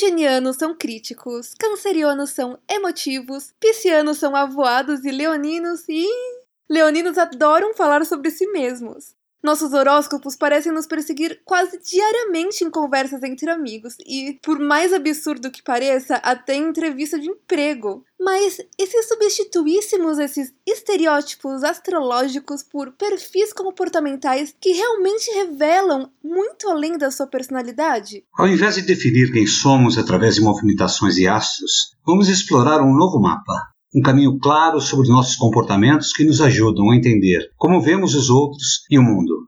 Virginianos são críticos, cancerianos são emotivos, piscianos são avoados e leoninos e. Leoninos adoram falar sobre si mesmos. Nossos horóscopos parecem nos perseguir quase diariamente em conversas entre amigos e, por mais absurdo que pareça, até em entrevista de emprego. Mas e se substituíssemos esses estereótipos astrológicos por perfis comportamentais que realmente revelam muito além da sua personalidade? Ao invés de definir quem somos através de movimentações e astros, vamos explorar um novo mapa um caminho claro sobre nossos comportamentos que nos ajudam a entender como vemos os outros e o mundo.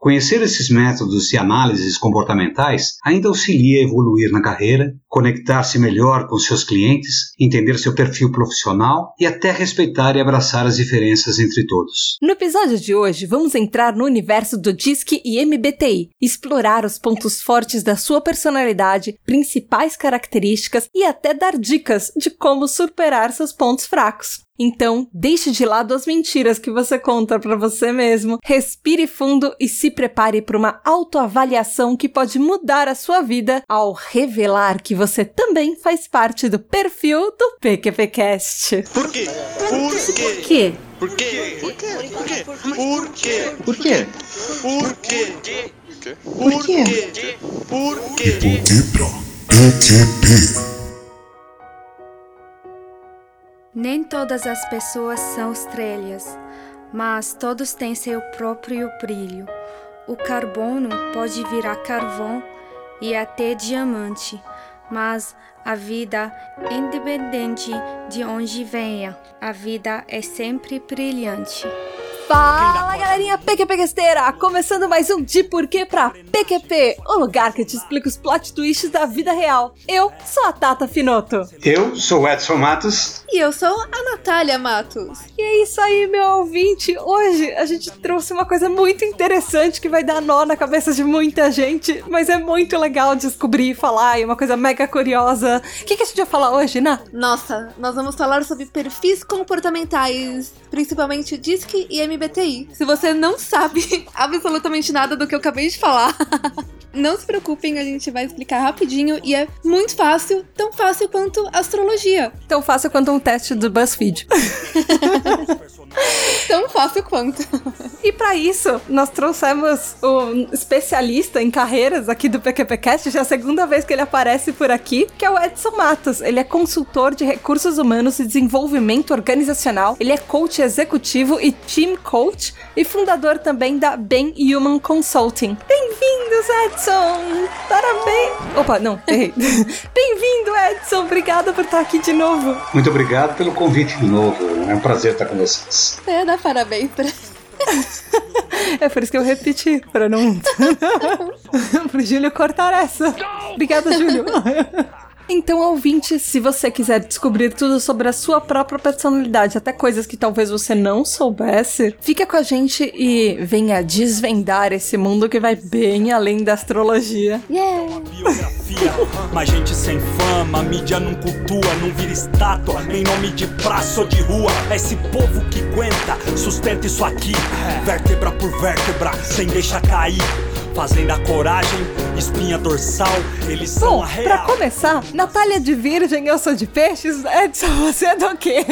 Conhecer esses métodos e análises comportamentais ainda auxilia a evoluir na carreira, conectar-se melhor com seus clientes, entender seu perfil profissional e até respeitar e abraçar as diferenças entre todos. No episódio de hoje, vamos entrar no universo do DISC e MBTI, explorar os pontos fortes da sua personalidade, principais características e até dar dicas de como superar seus pontos fracos. Então, deixe de lado as mentiras que você conta para você mesmo, respire fundo e se prepare para uma autoavaliação que pode mudar a sua vida ao revelar que você também faz parte do perfil do PQPcast. Por quê? Por quê? Por quê? Por quê? Por quê? Por quê? Por quê? Por quê? Por quê? Por quê? E por que pra PQP? Nem todas as pessoas são estrelas, mas todos têm seu próprio brilho. O carbono pode virar carvão e até diamante, mas a vida, independente de onde venha, a vida é sempre brilhante. Fala galerinha PQPquesteira! Começando mais um De Porquê pra PQP, o lugar que te explica os plot twists da vida real. Eu sou a Tata Finoto. Eu sou o Edson Matos. E eu sou a Natália Matos. E é isso aí, meu ouvinte. Hoje a gente trouxe uma coisa muito interessante que vai dar nó na cabeça de muita gente, mas é muito legal descobrir e falar, e uma coisa mega curiosa. O que, que a gente vai falar hoje, Ná? Nossa, nós vamos falar sobre perfis comportamentais, principalmente DISC e MBTI. Se você não sabe absolutamente nada do que eu acabei de falar, não se preocupem, a gente vai explicar rapidinho e é muito fácil, tão fácil quanto astrologia. Tão fácil quanto um teste do BuzzFeed. Tão fácil quanto. E para isso, nós trouxemos um especialista em carreiras aqui do PQPcast, já é a segunda vez que ele aparece por aqui, que é o Edson Matos. Ele é consultor de recursos humanos e desenvolvimento organizacional, ele é coach executivo e team coach e fundador também da Ben Human Consulting. Bem-vindos, Edson! Parabéns! Opa, não, errei. Bem-vindo, Edson! Obrigada por estar aqui de novo. Muito obrigado pelo convite de novo. É um prazer estar com vocês. É, dá parabéns pra. É por isso que eu repeti, pra não. Pro Júlio cortar essa. Obrigada, Júlio. Então, ouvinte, se você quiser descobrir tudo sobre a sua própria personalidade, até coisas que talvez você não soubesse, fica com a gente e venha desvendar esse mundo que vai bem além da astrologia. Yeah! Biografia, mas gente sem fama, mídia não cultua, não vira estátua, em nome de praça ou de rua. É esse povo que aguenta, sustenta isso aqui, vértebra por vértebra, sem deixar cair. Fazendo a coragem, espinha dorsal, eles são Bom, a pra real. começar, Natália de Virgem, eu sou de peixes, Edson, você é do quê?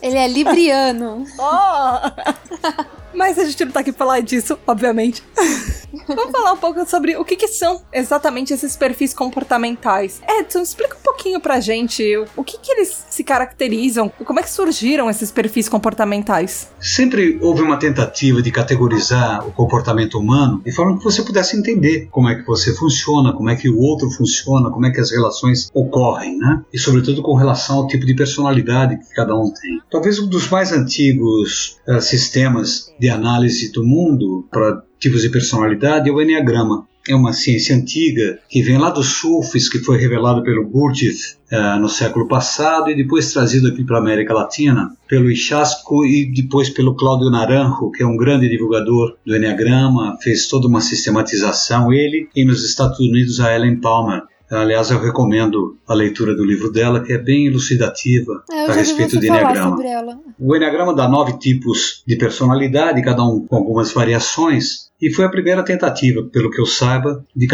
Ele é libriano. Oh! Mas a gente não tá aqui pra falar disso, obviamente. Vamos falar um pouco sobre o que, que são exatamente esses perfis comportamentais. Edson, explica um pouquinho pra gente o que, que eles se caracterizam, como é que surgiram esses perfis comportamentais. Sempre houve uma tentativa de categorizar o comportamento humano de forma que você pudesse entender como é que você funciona, como é que o outro funciona, como é que as relações ocorrem, né? E sobretudo com relação ao tipo de personalidade que cada um tem. Talvez um dos mais antigos eh, sistemas de análise do mundo para tipos de personalidade é o Enneagrama. É uma ciência antiga que vem lá dos Sufis, que foi revelado pelo Gurdjieff eh, no século passado e depois trazido aqui para a América Latina pelo Ichasco e depois pelo Cláudio Naranjo, que é um grande divulgador do Enneagrama, fez toda uma sistematização, ele e nos Estados Unidos a Ellen Palmer. Aliás, eu recomendo a leitura do livro dela, que é bem elucidativa É, a respeito do Enneagrama. O Enneagrama dá nove tipos de personalidade, cada um com algumas variações, e foi a primeira tentativa, pelo que eu saiba, de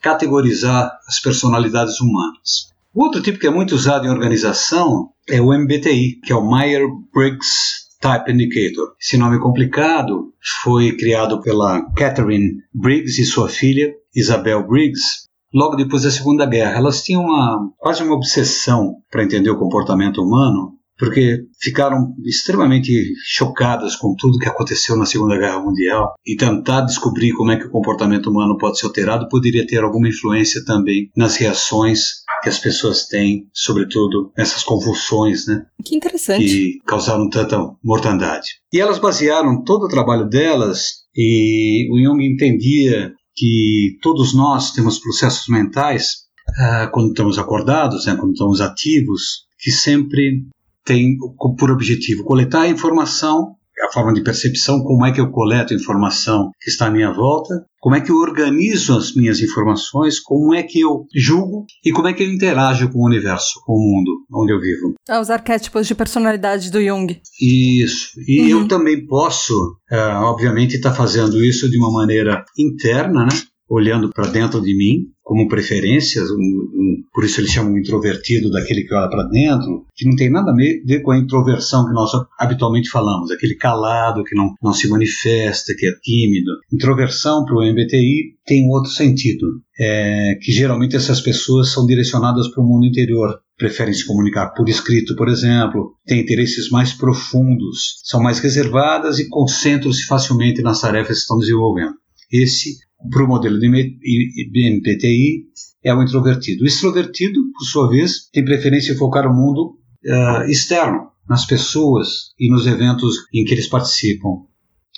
categorizar as personalidades humanas. O outro tipo que é muito usado em organização é o MBTI, que é o Myers-Briggs Type Indicator. Esse nome complicado foi criado pela Catherine Briggs e sua filha, Isabel Briggs, logo depois da Segunda Guerra. Elas tinham uma, quase uma obsessão para entender o comportamento humano, porque ficaram extremamente chocadas com tudo que aconteceu na Segunda Guerra Mundial e tentar descobrir como é que o comportamento humano pode ser alterado poderia ter alguma influência também nas reações que as pessoas têm, sobretudo nessas convulsões, né? Que interessante. que causaram tanta mortandade. E elas basearam todo o trabalho delas e o Jung entendia que todos nós temos processos mentais ah, quando estamos acordados, né, quando estamos ativos, que sempre tem por objetivo coletar informação, a forma de percepção, como é que eu coleto a informação que está à minha volta, como é que eu organizo as minhas informações, como é que eu julgo e como é que eu interajo com o universo, com o mundo onde eu vivo. Ah, os arquétipos de personalidade do Jung. Isso. E Uhum. eu também posso, ah, obviamente, estar fazendo isso de uma maneira interna, né? Olhando para dentro de mim, como preferências. um- um- por isso eles chamam introvertido daquele que olha para dentro, que não tem nada a ver com a introversão que nós habitualmente falamos, aquele calado que não, não se manifesta, que é tímido. Introversão para o MBTI tem outro sentido, é que geralmente essas pessoas são direcionadas para o mundo interior, preferem se comunicar por escrito, por exemplo, têm interesses mais profundos, são mais reservadas e concentram-se facilmente nas tarefas que estão desenvolvendo. Esse, para o modelo de MBTI, é o introvertido. O extrovertido, por sua vez, tem preferência em focar o mundo ah, externo, nas pessoas e nos eventos em que eles participam.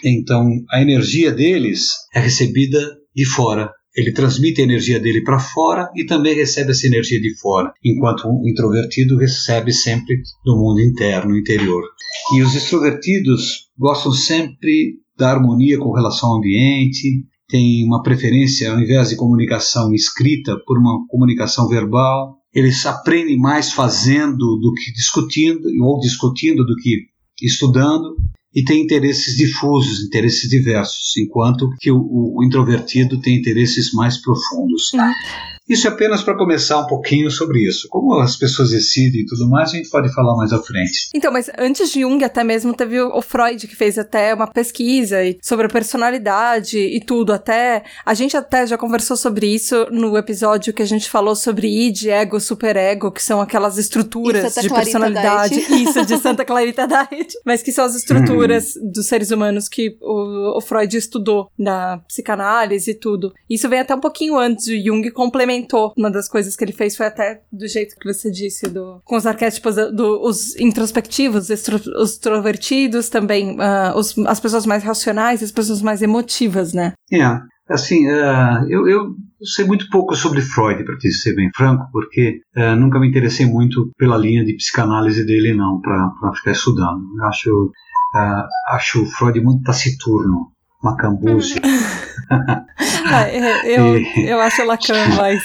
Então, a energia deles é recebida de fora. Ele transmite a energia dele para fora e também recebe essa energia de fora, enquanto o introvertido recebe sempre do mundo interno, interior. E os extrovertidos gostam sempre da harmonia com relação ao ambiente, têm uma preferência, ao invés de comunicação escrita, por uma comunicação verbal. Eles aprendem mais fazendo do que discutindo, ou discutindo do que estudando e tem interesses difusos, interesses diversos, enquanto que o, o introvertido tem interesses mais profundos. Isso é apenas para começar um pouquinho sobre isso. Como as pessoas decidem e tudo mais, a gente pode falar mais à frente. Então, mas antes de Jung, até mesmo teve o Freud, que fez até uma pesquisa sobre a personalidade e tudo. Até a gente até já conversou sobre isso no episódio que a gente falou sobre id, ego, superego, que são aquelas estruturas Santa de Clarita personalidade. Diet. Isso, de Santa Clarita Diet. Mas que são as estruturas dos seres humanos que o, o Freud estudou na psicanálise e tudo. Isso vem até um pouquinho antes. O Jung complementou. Uma das coisas que ele fez foi até do jeito que você disse, do, com os arquétipos, do, do- os introspectivos, os extrovertidos também, ah, os- as pessoas mais racionais, as pessoas mais emotivas, né? É, assim, eh, eu, eu sei muito pouco sobre Freud, para te ser bem franco, porque eh, nunca me interessei muito pela linha de psicanálise dele, não, para ficar estudando. Eu acho, eh, acho Freud muito taciturno, macambuzi. Ah, é, eu, eu acho Lacan mais,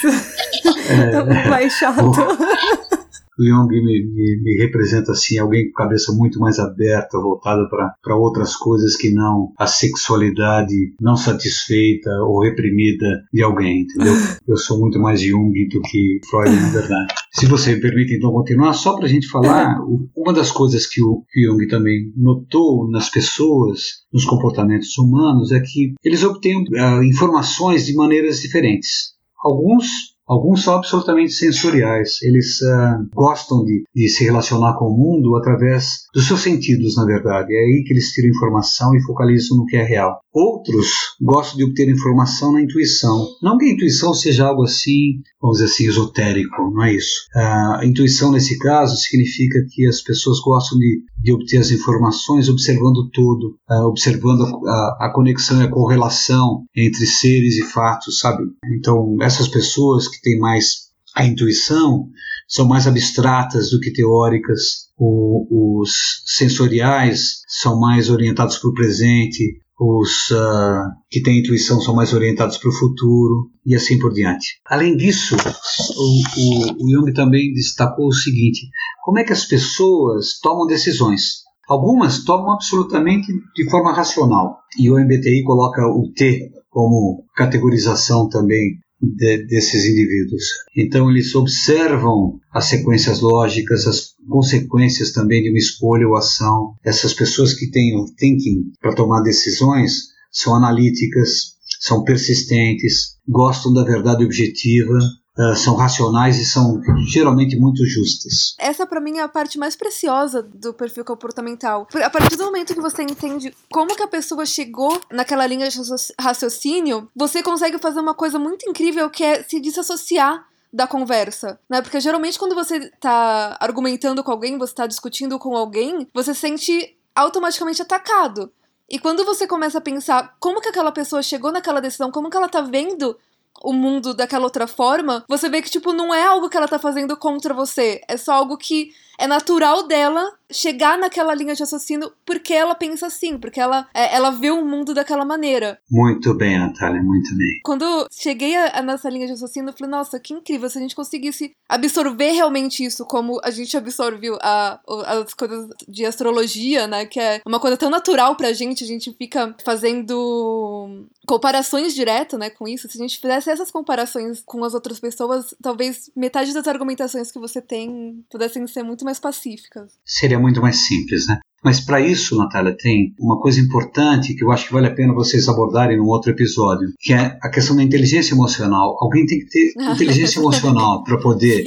mais chato. o Jung me, me, me representa assim alguém com cabeça muito mais aberta, voltada para outras coisas que não a sexualidade não satisfeita ou reprimida de alguém, entendeu? Eu sou muito mais Jung do que Freud, na verdade. Se você me permite então continuar, só para a gente falar, o- uma das coisas que o Jung também notou nas pessoas, nos comportamentos humanos, é que eles obtêm ah, informações de maneiras diferentes. Alguns Alguns são absolutamente sensoriais. Eles ah, gostam de, de se relacionar com o mundo através dos seus sentidos, na verdade. É aí que eles tiram informação e focalizam no que é real. Outros gostam de obter informação na intuição. Não que a intuição seja algo assim, vamos dizer assim, esotérico, não é isso. Ah, a intuição, nesse caso, significa que as pessoas gostam de, de obter as informações observando todo, ah, observando a, a conexão e a correlação entre seres e fatos, sabe? Então, essas pessoas que têm mais a intuição são mais abstratas do que teóricas. O, os sensoriais são mais orientados para o presente. Os ah, que têm intuição são mais orientados para o futuro e assim por diante. Além disso, o, o, o Jung também destacou o seguinte: como é que as pessoas tomam decisões? Algumas tomam absolutamente de forma racional. E o MBTI coloca o T como categorização também de, desses indivíduos. Então, eles observam as sequências lógicas, as consequências também de uma escolha ou ação. Essas pessoas que têm o thinking para tomar decisões são analíticas, são persistentes, gostam da verdade objetiva, Uh, são racionais e são geralmente muito justas. Essa para mim é a parte mais preciosa do perfil comportamental. A partir do momento que você entende como que a pessoa chegou naquela linha de raciocínio, você consegue fazer uma coisa muito incrível que é se desassociar da conversa, né? Porque geralmente quando você tá argumentando com alguém, você tá discutindo com alguém, você se sente automaticamente atacado. E quando você começa a pensar como que aquela pessoa chegou naquela decisão, como que ela tá vendo o mundo daquela outra forma, você vê que, tipo, não é algo que ela tá fazendo contra você. É só algo que é natural dela chegar naquela linha de raciocínio porque ela pensa assim, porque ela, é, ela vê o mundo daquela maneira. Muito bem, Natália, muito bem. Quando cheguei a, a nessa linha de raciocínio, eu falei, nossa, que incrível se a gente conseguisse absorver realmente isso, como a gente absorveu a, as coisas de astrologia, né? Que é uma coisa tão natural pra gente, a gente fica fazendo comparações diretas, né, com isso. Se a gente fizesse essas comparações com as outras pessoas, talvez metade das argumentações que você tem pudessem ser muito mais pacíficas. Seria muito mais simples, né? Mas para isso, Natália, tem uma coisa importante que eu acho que vale a pena vocês abordarem num outro episódio, que é a questão da inteligência emocional. Alguém tem que ter inteligência emocional para poder,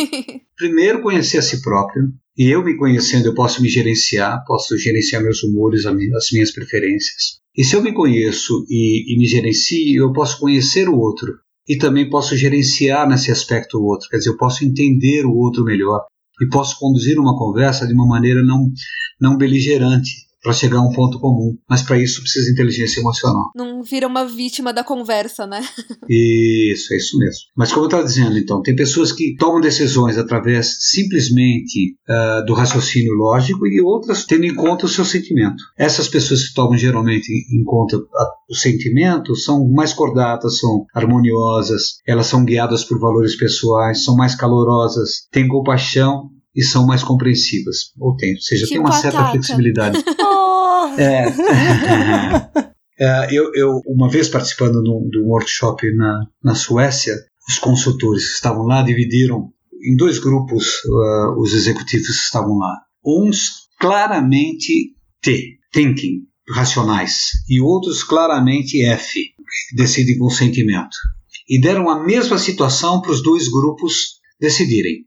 primeiro, conhecer a si próprio. E eu me conhecendo, eu posso me gerenciar, posso gerenciar meus humores, as minhas preferências. E se eu me conheço e, e me gerencio, eu posso conhecer o outro. E também posso gerenciar nesse aspecto o outro. Quer dizer, eu posso entender o outro melhor e posso conduzir uma conversa de uma maneira não, não beligerante para chegar a um ponto comum. Mas para isso precisa de inteligência emocional. Não vira uma vítima da conversa, né? isso, é isso mesmo. Mas como eu estava dizendo, então, tem pessoas que tomam decisões através simplesmente uh, do raciocínio lógico e outras tendo em conta o seu sentimento. Essas pessoas que tomam geralmente em conta o sentimento são mais cordatas, são harmoniosas, elas são guiadas por valores pessoais, são mais calorosas, têm compaixão e são mais compreensivas. Ou tem, ou seja, tipo tem uma certa flexibilidade. oh. é. é, eu, eu, uma vez participando de um workshop na, na Suécia, os consultores que estavam lá dividiram em dois grupos uh, os executivos que estavam lá. Uns claramente T, thinking, racionais, e outros claramente F, decidem com sentimento. E deram a mesma situação para os dois grupos decidirem.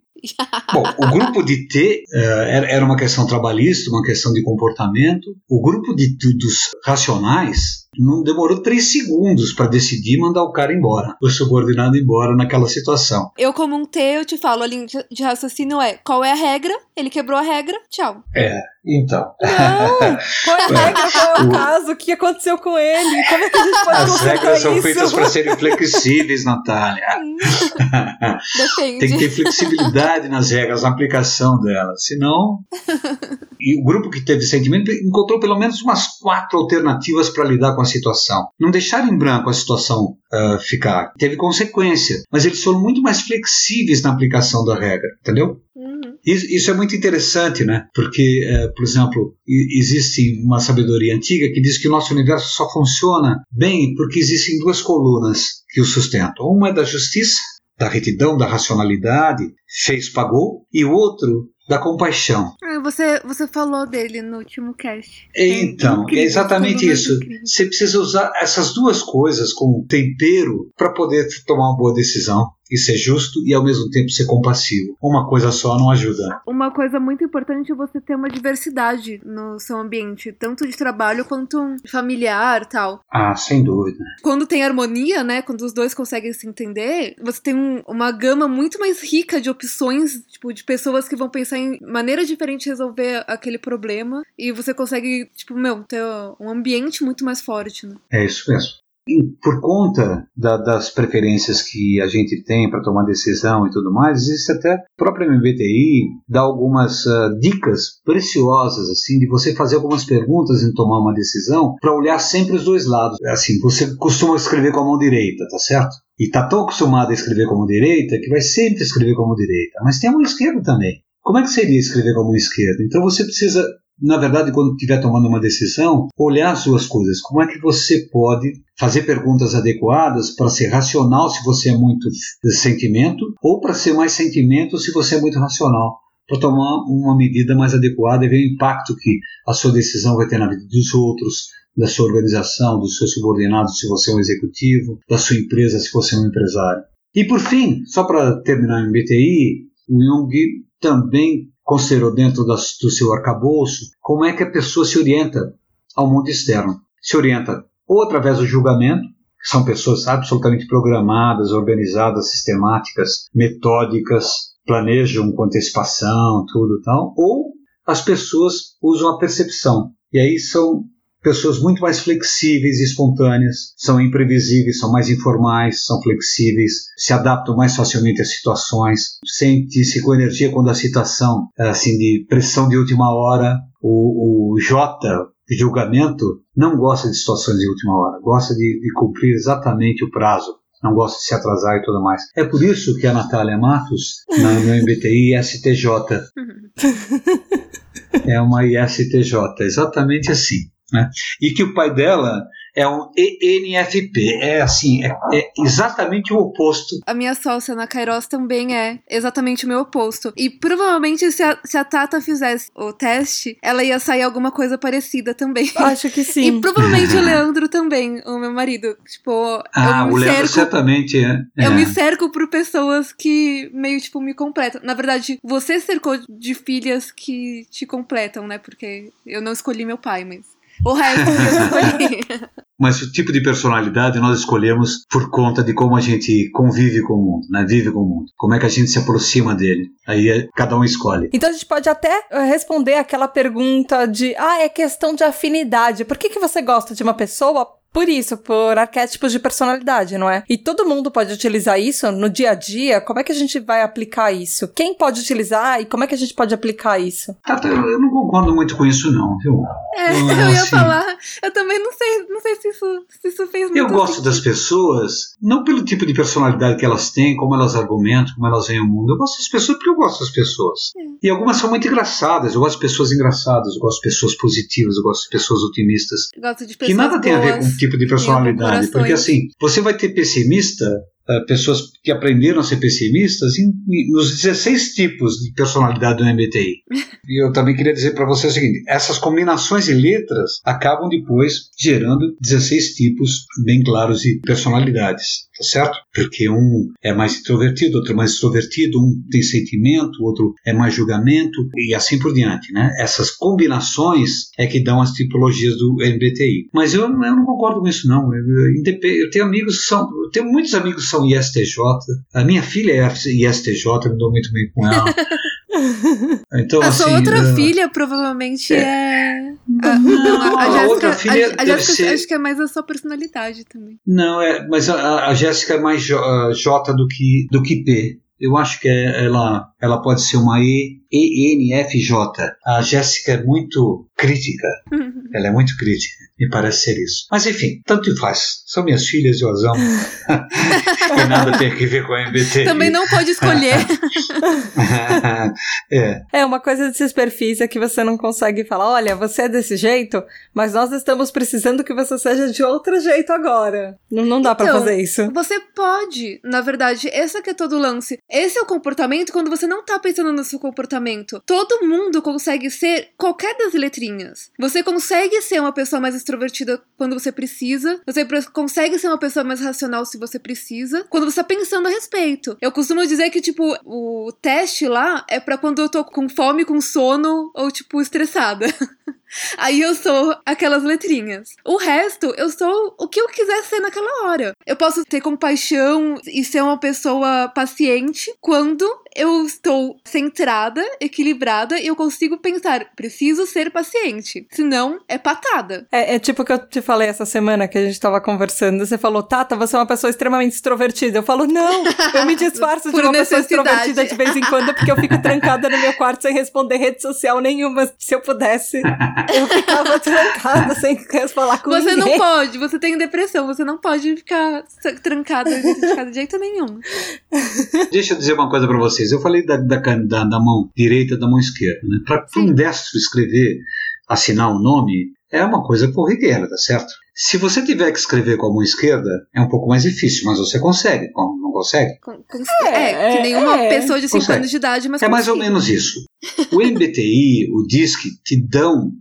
Bom, o grupo de T uh, era uma questão trabalhista, uma questão de comportamento. O grupo de, dos racionais não demorou três segundos para decidir mandar o cara embora, o subordinado embora naquela situação. Eu, como um T, eu te falo, a linha de raciocínio é qual é a regra, ele quebrou a regra, tchau. É, então. Não! Qual é a regra? Qual é o, o caso? O que aconteceu com ele? Como é que a gente pode As regras são feitas para serem flexíveis, Natália. Depende. Tem que ter flexibilidade nas regras, na aplicação delas. Senão. e o grupo que teve sentimento encontrou pelo menos umas quatro alternativas para lidar com a situação. Não deixar em branco a situação uh, ficar. Teve consequência, mas eles foram muito mais flexíveis na aplicação da regra, entendeu? Uhum. Isso, isso, é muito interessante, né? Porque, uh, por exemplo, existe uma sabedoria antiga que diz que o nosso universo só funciona bem porque existem duas colunas que o sustentam. Uma é da justiça, da retidão, da racionalidade, fez, pagou, e o outro da compaixão. Ah, você, você falou dele no último cast. Então, é, é exatamente isso. Você precisa usar essas duas coisas como tempero para poder tomar uma boa decisão e ser justo e ao mesmo tempo ser compassivo. Uma coisa só não ajuda. Uma coisa muito importante é você ter uma diversidade no seu ambiente, tanto de trabalho quanto familiar, tal. Ah, sem dúvida. Quando tem harmonia, né, quando os dois conseguem se entender, você tem um, uma gama muito mais rica de opções, tipo, de pessoas que vão pensar em maneiras diferentes de resolver aquele problema e você consegue, tipo, meu, ter um ambiente muito mais forte, né? É isso mesmo por conta da, das preferências que a gente tem para tomar decisão e tudo mais, existe até a própria MBTI dá algumas uh, dicas preciosas assim de você fazer algumas perguntas em tomar uma decisão para olhar sempre os dois lados. Assim, você costuma escrever com a mão direita, tá certo? E tá tão acostumado a escrever com a mão direita que vai sempre escrever com a mão direita. Mas tem a mão esquerda também. Como é que seria escrever mão esquerda? Então você precisa na verdade, quando estiver tomando uma decisão, olhar as duas coisas. Como é que você pode fazer perguntas adequadas para ser racional se você é muito sentimento, ou para ser mais sentimento se você é muito racional, para tomar uma medida mais adequada e ver o impacto que a sua decisão vai ter na vida dos outros, da sua organização, dos seus subordinados, se você é um executivo, da sua empresa, se você é um empresário. E por fim, só para terminar em BTI, o Jung também considerou dentro das, do seu arcabouço como é que a pessoa se orienta ao mundo externo. Se orienta ou através do julgamento, que são pessoas absolutamente programadas, organizadas, sistemáticas, metódicas, planejam com antecipação, tudo tal, ou as pessoas usam a percepção. E aí são pessoas muito mais flexíveis e espontâneas, são imprevisíveis, são mais informais, são flexíveis, se adaptam mais facilmente às situações, sentem-se com energia quando a situação é assim de pressão de última hora. O, o J de julgamento não gosta de situações de última hora, gosta de, de cumprir exatamente o prazo não gosta de se atrasar e tudo mais. É por isso que a Natália Matos, na, no MBTI STJ, é uma ISTJ, exatamente assim. Né? E que o pai dela é um ENFP. É assim, é, é, exatamente o oposto. A minha sócia na Kairos também é exatamente o meu oposto. E provavelmente se a, se a Tata fizesse o teste, ela ia sair alguma coisa parecida também. Acho que sim. E provavelmente o Leandro também, o meu marido. Tipo, ah, o Leandro cerco, certamente é. Eu é. me cerco por pessoas que meio, tipo, me completam. Na verdade, você cercou de filhas que te completam, né? Porque eu não escolhi meu pai, mas. O resto eu escolhi. Mas o tipo de personalidade nós escolhemos por conta de como a gente convive com o mundo, né? Vive com o mundo. Como é que a gente se aproxima dele. Aí é, cada um escolhe. Então a gente pode até eh, responder aquela pergunta de: ah, é questão de afinidade. Por que, que você gosta de uma pessoa? Por isso, por arquétipos de personalidade, não é? E todo mundo pode utilizar isso no dia a dia. Como é que a gente vai aplicar isso? Quem pode utilizar e como é que a gente pode aplicar isso? Tata, eu não concordo muito com isso, não, viu? É, eu, eu ia assim, falar. Eu também não sei, não sei se isso, se isso fez muito Eu gosto sentido. das pessoas, não pelo tipo de personalidade que elas têm, como elas argumentam, como elas veem o mundo. Eu gosto das pessoas porque eu gosto das pessoas. É. E algumas são muito engraçadas. Eu gosto de pessoas engraçadas, eu gosto de pessoas positivas, eu gosto de pessoas otimistas. Eu gosto de Que pessoas nada tem a ver com boas. Tipo de personalidade. Porque assim, você vai ter pessimista, eh, pessoas que aprenderam a ser pessimistas, em, em- nos 16 tipos de personalidade do MBTI. e eu também queria dizer para você o seguinte: essas combinações de letras acabam depois gerando 16 tipos bem claros de personalidades. Tá certo? Porque um é mais introvertido, outro é mais extrovertido, um tem sentimento, outro é mais julgamento e assim por diante, né? Essas combinações é que dão as tipologias do MBTI. Mas eu, eu não concordo com isso não. Eu, eu eu tenho amigos que são, eu tenho muitos amigos que são ISTJ. A minha filha é ISTJ, eu me dou muito bem com ela. Então A assim, sua outra filha provavelmente é. Não, a, a Jéssica- outra filha a- Jéssica ser- acho que é mais a sua personalidade também. Não, é, mas a, a Jéssica é mais J, ah, J do que do que P. Eu acho que é- ela, ela pode ser uma E, ENFJ. A Jéssica é muito crítica. Ela é muito crítica. Me parece ser isso. Mas enfim, tanto faz. São minhas filhas, eu as amo. e nada tem a ver com a MBT. Também não pode escolher. é. É uma coisa desses perfis é que você não consegue falar, olha, você é desse jeito, mas nós estamos precisando que você seja de outro jeito agora. Não, não dá pra Então, fazer isso. Você pode, na verdade, esse aqui é todo o lance. Esse é o comportamento quando você não tá pensando no seu comportamento. Todo mundo consegue ser qualquer das letrinhas. Você consegue ser uma pessoa mais extrovertida quando você precisa. Você consegue ser uma pessoa mais racional se você precisa. Quando você tá pensando a respeito. Eu costumo dizer que, tipo, o teste lá é pra quando eu tô com fome, com sono ou, tipo, estressada. Aí eu sou aquelas letrinhas. O resto, eu sou o que eu quiser ser naquela hora. Eu posso ter compaixão e ser uma pessoa paciente quando eu estou centrada, equilibrada e eu consigo pensar, preciso ser paciente. Senão, é patada. É, é tipo o que eu te falei essa semana que a gente tava conversando. Você falou, Tata, você é uma pessoa extremamente extrovertida. Eu falo, não, eu me disfarço de uma pessoa extrovertida de vez em quando porque eu fico trancada no meu quarto sem responder rede social nenhuma. Se eu pudesse, eu ficava trancada sem falar com Você ninguém. não pode, você tem depressão, você não pode ficar trancada dentro de casa de jeito nenhum. Deixa eu dizer uma coisa para vocês. Eu falei da, da, da- da mão direita da mão esquerda. Né? Para um destro escrever, assinar um nome, é uma coisa corriqueira, tá certo? Se você tiver que escrever com a mão esquerda, é um pouco mais difícil, mas você consegue. Não consegue? Com- com- é, que nenhuma é, pessoa de 5 consegue. anos de idade, mas É mais ou menos isso. O MBTI, o DISC, te dão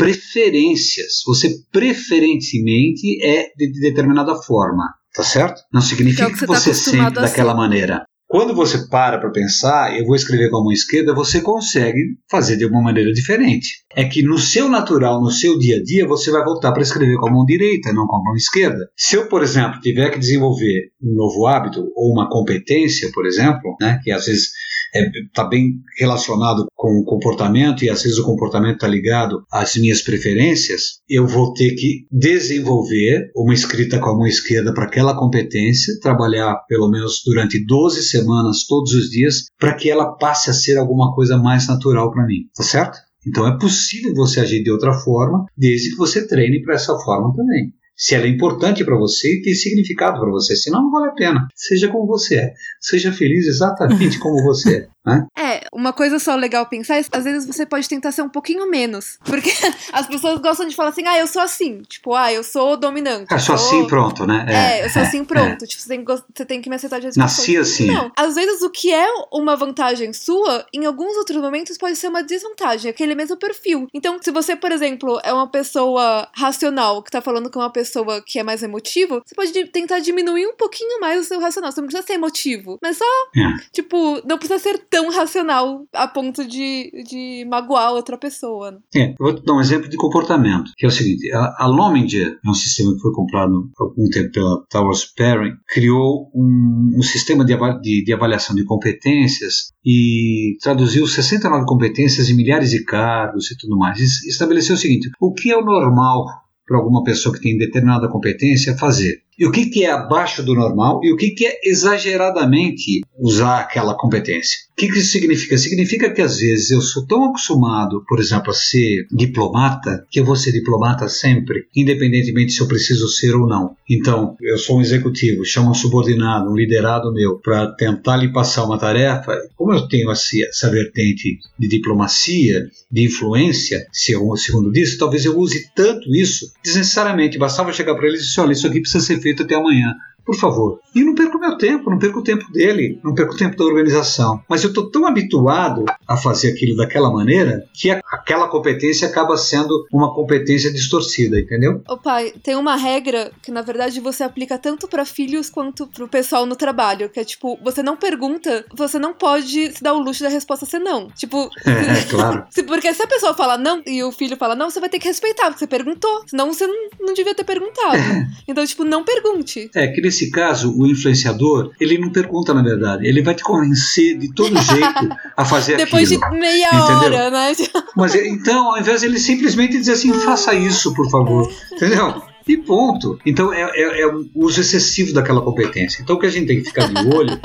preferências. Você preferentemente é de de determinada forma, tá certo? Não significa Que é que, que você tá você acostumado sente a daquela maneira. Quando você para para pensar, eu vou escrever com a mão esquerda, você consegue fazer de uma maneira diferente. É que no seu natural, no seu dia a dia, você vai voltar para escrever com a mão direita, não com a mão esquerda. Se eu, por exemplo, tiver que desenvolver um novo hábito ou uma competência, por exemplo, né, que às vezes está bem relacionado com o comportamento e às vezes o comportamento está ligado às minhas preferências, eu vou ter que desenvolver uma escrita com a mão esquerda para aquela competência, trabalhar pelo menos durante 12 semanas todos os dias para que ela passe a ser alguma coisa mais natural para mim, tá certo? Então é possível você agir de outra forma, desde que você treine para essa forma também. Se ela é importante para você e tem significado para você, senão não vale a pena. Seja como você é. Seja feliz exatamente como você é. Né? É, uma coisa só legal pensar é às vezes você pode tentar ser um pouquinho menos. Porque as pessoas gostam de falar assim, ah, eu sou assim. Tipo, ah, eu sou dominante. Ah, eu sou- assim pronto, né? É, eu sou assim, pronto. Tipo, você tem, que você tem que me aceitar de sou. Nasci assim. Não, às vezes o que é uma vantagem sua, em alguns outros momentos pode ser uma desvantagem, aquele mesmo perfil. Então, se você, por exemplo, é uma pessoa racional que tá falando com uma pessoa que é mais emotivo, você pode tentar diminuir um pouquinho mais o seu racional. Você não precisa ser emotivo, mas só, É. tipo, não precisa ser tão racional a ponto de, de magoar outra pessoa. né? É, eu vou dar um exemplo de comportamento, que é o seguinte, a, a Lominger, é um sistema que foi comprado há algum tempo pela Towers Perrin, criou um, um sistema de, de- de avaliação de competências e traduziu 69 competências em milhares de cargos e tudo mais. E estabeleceu o seguinte, o que é o normal para alguma pessoa que tem determinada competência fazer? E o que, que é abaixo do normal e o que, que é exageradamente usar aquela competência? O que, que isso significa? Significa que às vezes eu sou tão acostumado, por exemplo, a ser diplomata, que eu vou ser diplomata sempre, independentemente se eu preciso ser ou não. Então, eu sou um executivo, chamo um subordinado, um liderado meu, para tentar lhe passar uma tarefa. Como eu tenho essa, vertente de diplomacia, de influência, se eu, segundo disso, talvez eu use tanto isso desnecessariamente. Bastava chegar para ele e dizer: olha, isso aqui precisa ser feito até amanhã. Por favor. E não perco meu tempo, não perco o tempo dele, não perco o tempo da organização. Mas eu estou tão habituado a fazer aquilo daquela maneira que aquela competência acaba sendo uma competência distorcida, entendeu? Ô pai, tem uma regra que na verdade você aplica tanto pra filhos quanto pro pessoal no trabalho, que é tipo, você não pergunta, você não pode se dar o luxo da resposta ser não. Tipo, É, claro. se- porque se a pessoa fala não e o filho fala não, você vai ter que respeitar, porque você perguntou. Senão você não, não devia ter perguntado. Então, tipo, não pergunte. É que nesse caso, o influenciador, ele não pergunta na verdade, ele vai te convencer de todo jeito a fazer Depois aquilo. de meia Entendeu? hora, né? Mas é- então, ao invés dele simplesmente dizer assim, faça isso, por favor. Entendeu? E ponto. Então é, é, é o uso excessivo daquela competência. Então o que a gente tem que ficar de olho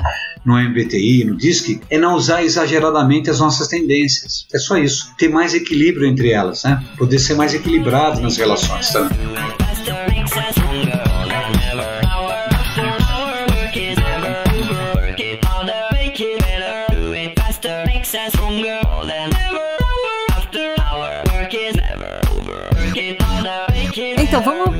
no MBTI, no DISC, é não usar exageradamente as nossas tendências. É só isso. Ter mais equilíbrio entre elas, né? Poder ser mais equilibrado nas relações tá? também. Então,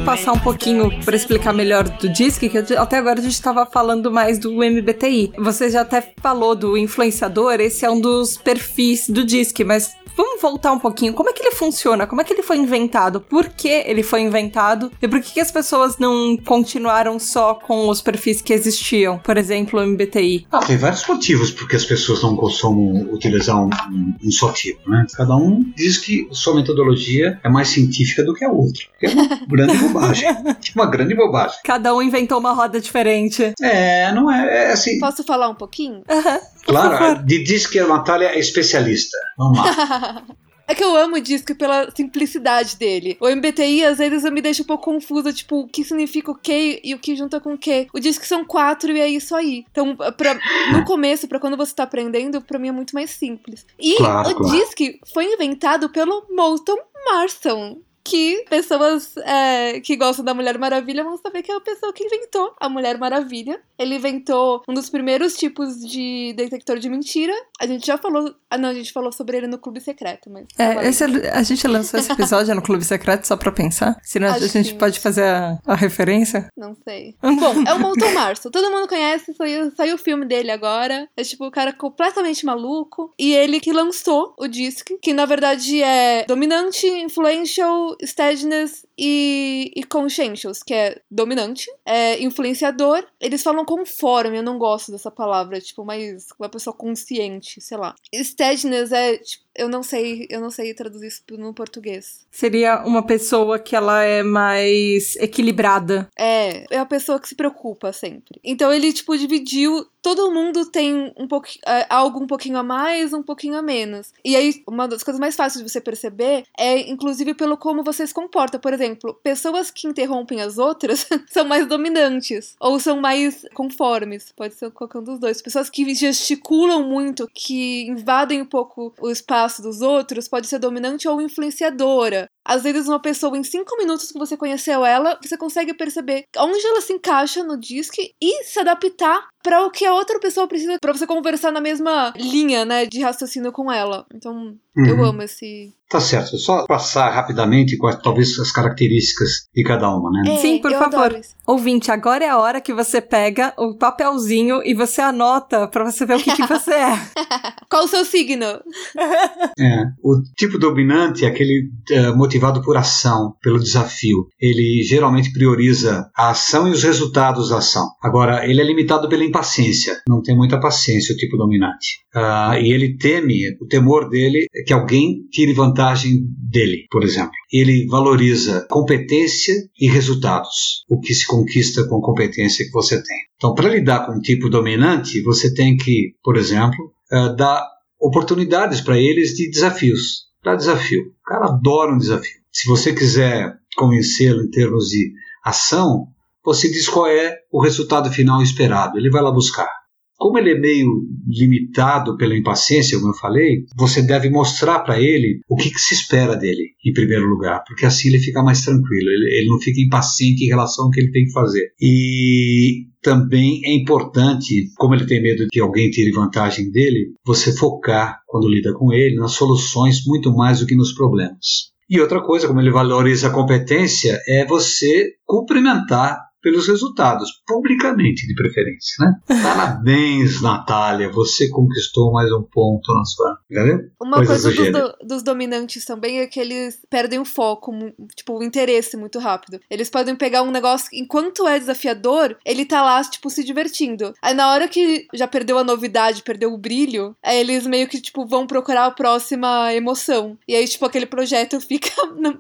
passar um pouquinho para explicar melhor do DISC, que até agora a gente estava falando mais do MBTI. Você já até falou do influenciador, esse é um dos perfis do DISC, mas vamos voltar um pouquinho. Como é que ele funciona? Como é que ele foi inventado? Por que ele foi inventado? E por que, que as pessoas não continuaram só com os perfis que existiam? Por exemplo, o MBTI. Ah, tem vários motivos porque as pessoas não costumam utilizar um, um- um só tipo, né? Cada um diz que sua metodologia é mais científica do que a outra. É uma grande bobagem. Uma grande bobagem. Cada um inventou uma roda diferente. É, não é, é assim. Posso falar um pouquinho? Aham. Claro, de- diz que a Natália é especialista. Vamos lá. É que eu amo o disco pela simplicidade dele. O MBTI, às vezes, eu me deixa um pouco confusa, tipo, o que significa o que e o que junta com o que. O disco são quatro e é isso aí. Então, pra, no começo, pra quando você tá aprendendo, pra mim é muito mais simples. E Claro, o claro. disc foi inventado pelo Moulton Marston. Que pessoas é, que gostam da Mulher Maravilha vão saber que é a pessoa que inventou a Mulher Maravilha. Ele inventou um dos primeiros tipos de detector de mentira. A gente já falou. Ah, não, a gente falou sobre ele no Clube Secreto, mas. É, esse, a gente lançou esse episódio no Clube Secreto só pra pensar. Senão a gente que- pode fazer a, a referência. Não sei. Bom, é o Molton Março. Todo mundo conhece, saiu, saiu o filme dele agora. É tipo o cara completamente maluco. E ele que lançou o disc, que na verdade é dominante, influential, steadiness e, e conscientious, que é dominante, é influenciador. Eles falam conforme, eu não gosto dessa palavra, tipo, mais uma pessoa consciente, sei lá. Steadiness é, tipo, eu não sei, eu não sei traduzir isso no português. Seria uma pessoa que ela é mais equilibrada. É, é a pessoa que se preocupa sempre. Então ele, tipo, dividiu. Todo mundo tem um pouquinho, é, algo um pouquinho a mais, um pouquinho a menos. E aí, uma das coisas mais fáceis de você perceber é, inclusive, pelo como você se comporta. Por exemplo, pessoas que interrompem as outras são mais dominantes. Ou são mais conformes. Pode ser qualquer um dos dois. Pessoas que gesticulam muito, que invadem um pouco o espaço dos outros, pode ser dominante ou influenciadora. Às vezes, uma pessoa, em cinco minutos que você conheceu ela, você consegue perceber onde ela se encaixa no disco e se adaptar para o que a outra pessoa precisa, para você conversar na mesma linha, né, de raciocínio com ela. Então, eu Uhum. amo esse. Tá certo. Só passar rapidamente as- talvez as características de cada uma, né? É, Sim, por eu favor. Ouvinte, agora é a hora que você pega o papelzinho e você anota pra você ver o que, que você é. Qual o seu signo? É. O tipo dominante é aquele eh, motivado por ação, pelo desafio. Ele geralmente prioriza a ação e os resultados da ação. Agora, ele é limitado pela impaciência. Não tem muita paciência o tipo dominante. Ah, e ele teme, o temor dele é que alguém tire vantagem dele, por exemplo. Ele valoriza competência e resultados, o que se conquista com a competência que você tem. Então, para lidar com um tipo dominante, você tem que, por exemplo, ah, dar oportunidades para eles de desafios. Dá desafio. O cara adora um desafio. Se você quiser convencê-lo em termos de ação, você diz qual é o resultado final esperado. Ele vai lá buscar. Como ele é meio limitado pela impaciência, como eu falei, você deve mostrar para ele o que, que se espera dele, em primeiro lugar, porque assim ele fica mais tranquilo, ele, ele não fica impaciente em relação ao que ele tem que fazer. E também é importante, como ele tem medo que alguém tire vantagem dele, você focar, quando lida com ele, nas soluções muito mais do que nos problemas. E outra coisa, como ele valoriza a competência, é você cumprimentar pelos resultados, publicamente de preferência, né? Parabéns, Natália, você conquistou mais um ponto na sua, entendeu? Uma Coisas coisa do dos, do- dos dominantes também é que eles perdem o foco, tipo, o interesse muito rápido. Eles podem pegar um negócio, enquanto é desafiador, ele tá lá, tipo, se divertindo. Aí na hora que já perdeu a novidade, perdeu o brilho, aí eles meio que, tipo, vão procurar a próxima emoção. E aí, tipo, aquele projeto fica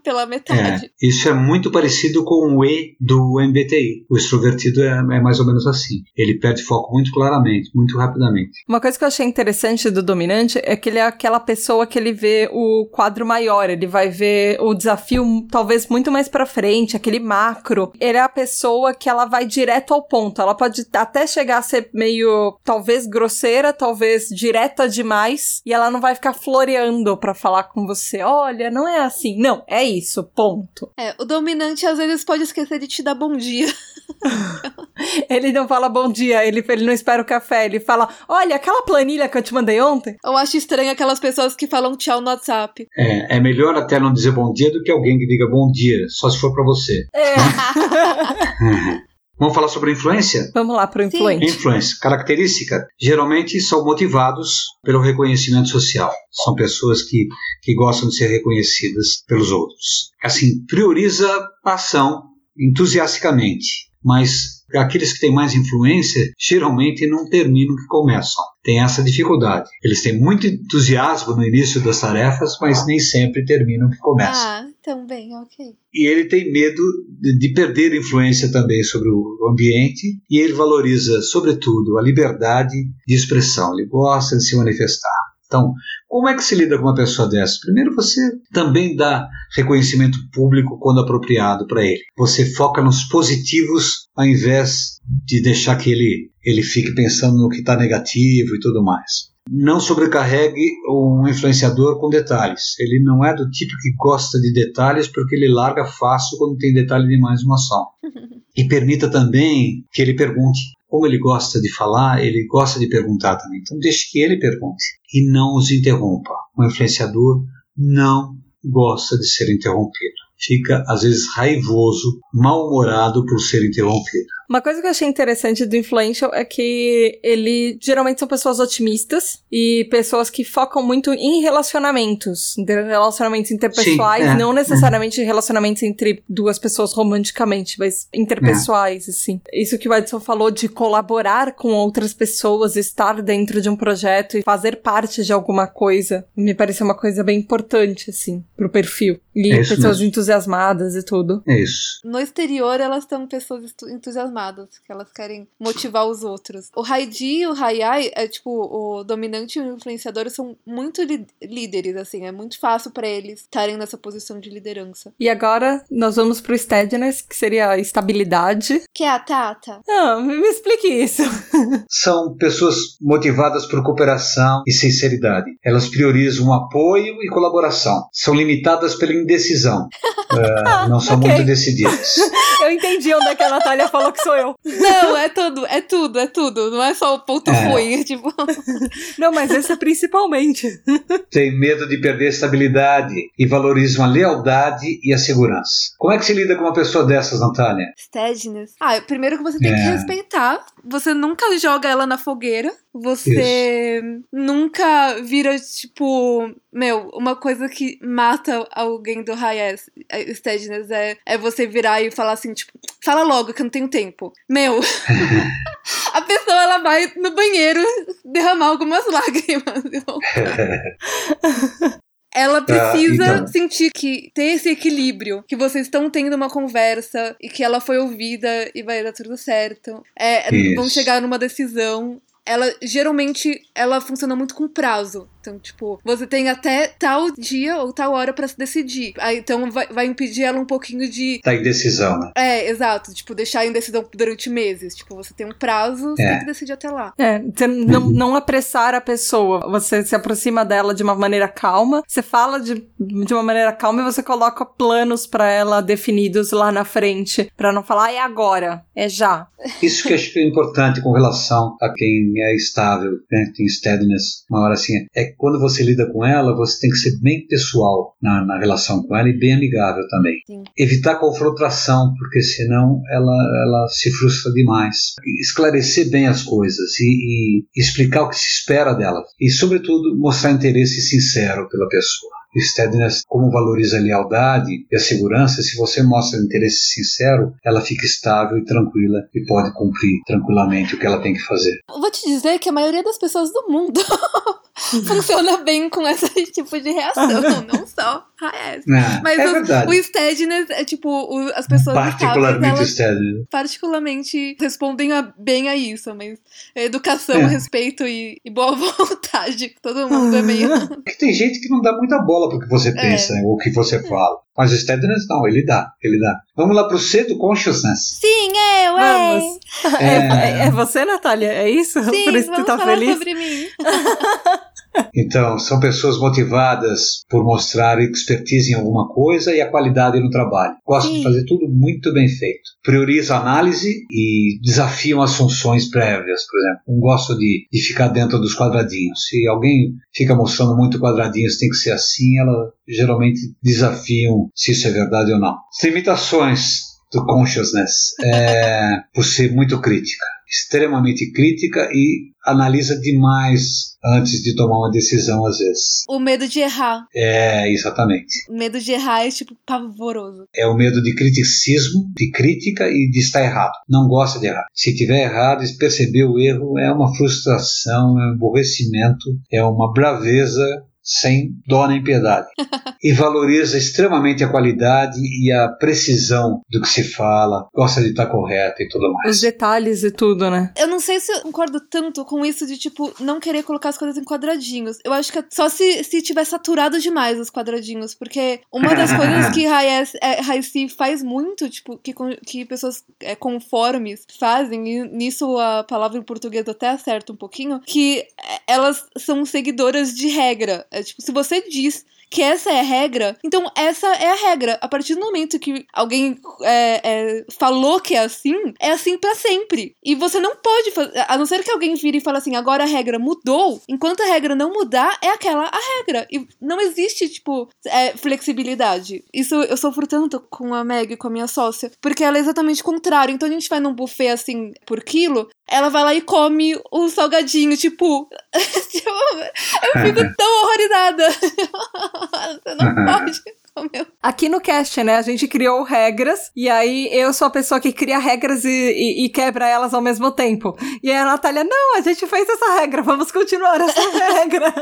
pela metade. É, isso é muito parecido com o E do MBTI. O extrovertido é, é mais ou menos assim. Ele perde foco muito claramente, muito rapidamente. Uma coisa que eu achei interessante do dominante é que ele é aquela pessoa que ele vê o quadro maior, ele vai ver o desafio talvez muito mais pra frente, aquele macro. Ele é a pessoa que ela vai direto ao ponto. Ela pode até chegar a ser meio talvez grosseira, talvez direta demais, e ela não vai ficar floreando pra falar com você. Olha, não é assim. Não, é isso, ponto. É, o dominante às vezes pode esquecer de te dar bom dia. Ele não fala bom dia, ele, ele não espera o café, ele fala: Olha, aquela planilha que eu te mandei ontem. Eu acho estranho aquelas pessoas que falam tchau no WhatsApp. É, é melhor até não dizer bom dia do que alguém que diga bom dia, só se for para você. É. Vamos falar sobre influência? Vamos lá pro influente. Influência, característica, geralmente são motivados pelo reconhecimento social. São pessoas que, que gostam de ser reconhecidas pelos outros. Assim, prioriza a ação entusiasticamente, mas aqueles que têm mais influência geralmente não terminam o que começam. Tem essa dificuldade. Eles têm muito entusiasmo no início das tarefas, mas nem sempre terminam o que começam. Ah, então bem, ok. E ele tem medo de, de perder influência também sobre o ambiente e ele valoriza, sobretudo, a liberdade de expressão. Ele gosta de se manifestar. Então, como é que se lida com uma pessoa dessa? Primeiro, você também dá reconhecimento público quando apropriado para ele. Você foca nos positivos ao invés de deixar que ele, ele fique pensando no que está negativo e tudo mais. não sobrecarregue um influenciador com detalhes. Ele não é do tipo que gosta de detalhes porque ele larga fácil quando tem detalhe demais uma ação. E permita também que ele pergunte. Como ele gosta de falar, ele gosta de perguntar também. Então deixe que ele pergunte e não os interrompa. O influenciador não gosta de ser interrompido. Fica, às vezes, raivoso, mal-humorado por ser interrompido. Uma coisa que eu achei interessante do Influential é que ele geralmente são pessoas otimistas e pessoas que focam muito em relacionamentos, relacionamentos interpessoais, Sim, é, não necessariamente relacionamentos entre duas pessoas romanticamente, mas interpessoais, assim. Isso que o Edson falou de colaborar com outras pessoas, estar dentro de um projeto e fazer parte de alguma coisa, me parece uma coisa bem importante, assim, pro perfil. E É pessoas mesmo. entusiasmadas e tudo. É isso. No exterior, elas são pessoas estu- que elas querem motivar os outros. O Haidi e o Hayai, é tipo, o dominante e o influenciador são muito líderes, assim, é muito fácil pra eles estarem nessa posição de liderança. E agora nós vamos pro steadiness, que seria a estabilidade. Que é a Tata? Ah, me me explique isso. São pessoas motivadas por cooperação e sinceridade. Elas priorizam apoio e colaboração. São limitadas pela indecisão. É, não são ok. muito decididas. Eu entendi onde é que a Natália falou que sou eu. Não, é tudo, é tudo, é tudo. Não é só o ponto É. ruim, é tipo. Não, mas esse é principalmente. Tem medo de perder a estabilidade e valorizam a lealdade e a segurança. Como é que se lida com uma pessoa dessas, Natália? Steadiness. Ah, primeiro que você tem que É. respeitar. Você nunca joga ela na fogueira. Você nunca vira, tipo. Meu, uma coisa que mata alguém do high steadiness é, é você virar e falar assim, tipo, fala logo que eu não tenho tempo. Meu, a pessoa ela vai no banheiro derramar algumas lágrimas. Ela precisa então. sentir que tem esse equilíbrio, que vocês estão tendo uma conversa e que ela foi ouvida e vai dar tudo certo. É, vão chegar numa decisão. Ela geralmente ela funciona muito com prazo. Então, tipo, você tem até tal dia ou tal hora pra se decidir. Aí, então vai, vai impedir ela um pouquinho de. Tá em decisão, né? É, exato. Tipo, deixar a indecisão durante meses. Tipo, você tem um prazo, você É. tem que decidir até lá. É, você não, não apressar a pessoa. Você se aproxima dela de uma maneira calma, você fala de, de uma maneira calma e você coloca planos pra ela definidos lá na frente. Pra não falar, "Ah, é agora, é já. Isso que eu acho que é importante com relação a quem é estável, né, tem steadiness, uma hora assim, é quando você lida com ela, você tem que ser bem pessoal na, na relação com ela e bem amigável também. Sim. Evitar confrontação, porque senão ela, ela se frustra demais. Esclarecer bem as coisas e, e explicar o que se espera dela. E, sobretudo, mostrar interesse sincero pela pessoa. O Steadiness, como valoriza a lealdade e a segurança, se você mostra interesse sincero, ela fica estável e tranquila e pode cumprir tranquilamente o que ela tem que fazer. Vou te dizer que a maioria das pessoas do mundo funciona bem com esse tipo de reação, não só a essa. É, Mas é o, verdade. o steadiness é tipo, o- as pessoas Particularmente elas Steadiness. particularmente respondem a- bem a isso, mas educação, É. respeito e, e boa vontade, todo mundo é meio. Porque tem gente que não dá muita bola pro que você pensa ou o que você fala. Mas o Steadiness não, ele dá, ele dá. Vamos lá pro C do Consciousness. Sim, eu, Vamos. É, É. é você, Natália? É isso? Sim, Por isso que tu vamos tá falar feliz? sobre mim. Então, são pessoas motivadas por mostrar expertise em alguma coisa e a qualidade no trabalho. Gostam de Sim. fazer tudo muito bem feito. Priorizam a análise e desafiam as funções prévias, por exemplo. Não gosto de, de ficar dentro dos quadradinhos. Se alguém fica mostrando muito quadradinhos, tem que ser assim, ela geralmente desafiam se isso é verdade ou não. As limitações do consciousness é por ser muito crítica, extremamente crítica e analisa demais antes de tomar uma decisão às vezes. O medo de errar. É, exatamente. O medo de errar é, tipo, pavoroso. É o medo de criticismo, de crítica e de estar errado. Não gosta de errar. Se tiver errado e perceber o erro, é uma frustração, é um aborrecimento, é uma braveza sem dó nem piedade. e valoriza extremamente a qualidade e a precisão do que se fala, gosta de estar correta e tudo mais. Os detalhes e tudo, né? Eu não sei se eu concordo tanto com isso de, tipo, não querer colocar as coisas em quadradinhos. Eu acho que é só se, se tiver saturado demais os quadradinhos, porque uma das coisas que Raisi faz muito, tipo, que, que pessoas é, conformes fazem, e nisso a palavra em português até acerta um pouquinho, que elas são seguidoras de regra. É, tipo, se você diz que essa é a regra, então essa é a regra. A partir do momento que alguém é, é, falou que é assim, é assim para sempre. E você não pode fazer, a não ser que alguém vire e fale assim, agora a regra mudou, enquanto a regra não mudar, é aquela a regra. E não existe, tipo, é, flexibilidade. Isso eu sofro tanto com a Meg, com a minha sócia, porque ela é exatamente o contrário. Então a gente vai num buffet assim por quilo, ela vai lá e come o salgadinho, tipo. tipo eu fico tão horrorizada. Você não pode. Aqui no cast, né, a gente criou regras, e aí eu sou a pessoa que cria regras e, e, e, quebra elas ao mesmo tempo. E aí a Natália, não, a gente fez essa regra, vamos continuar essa regra.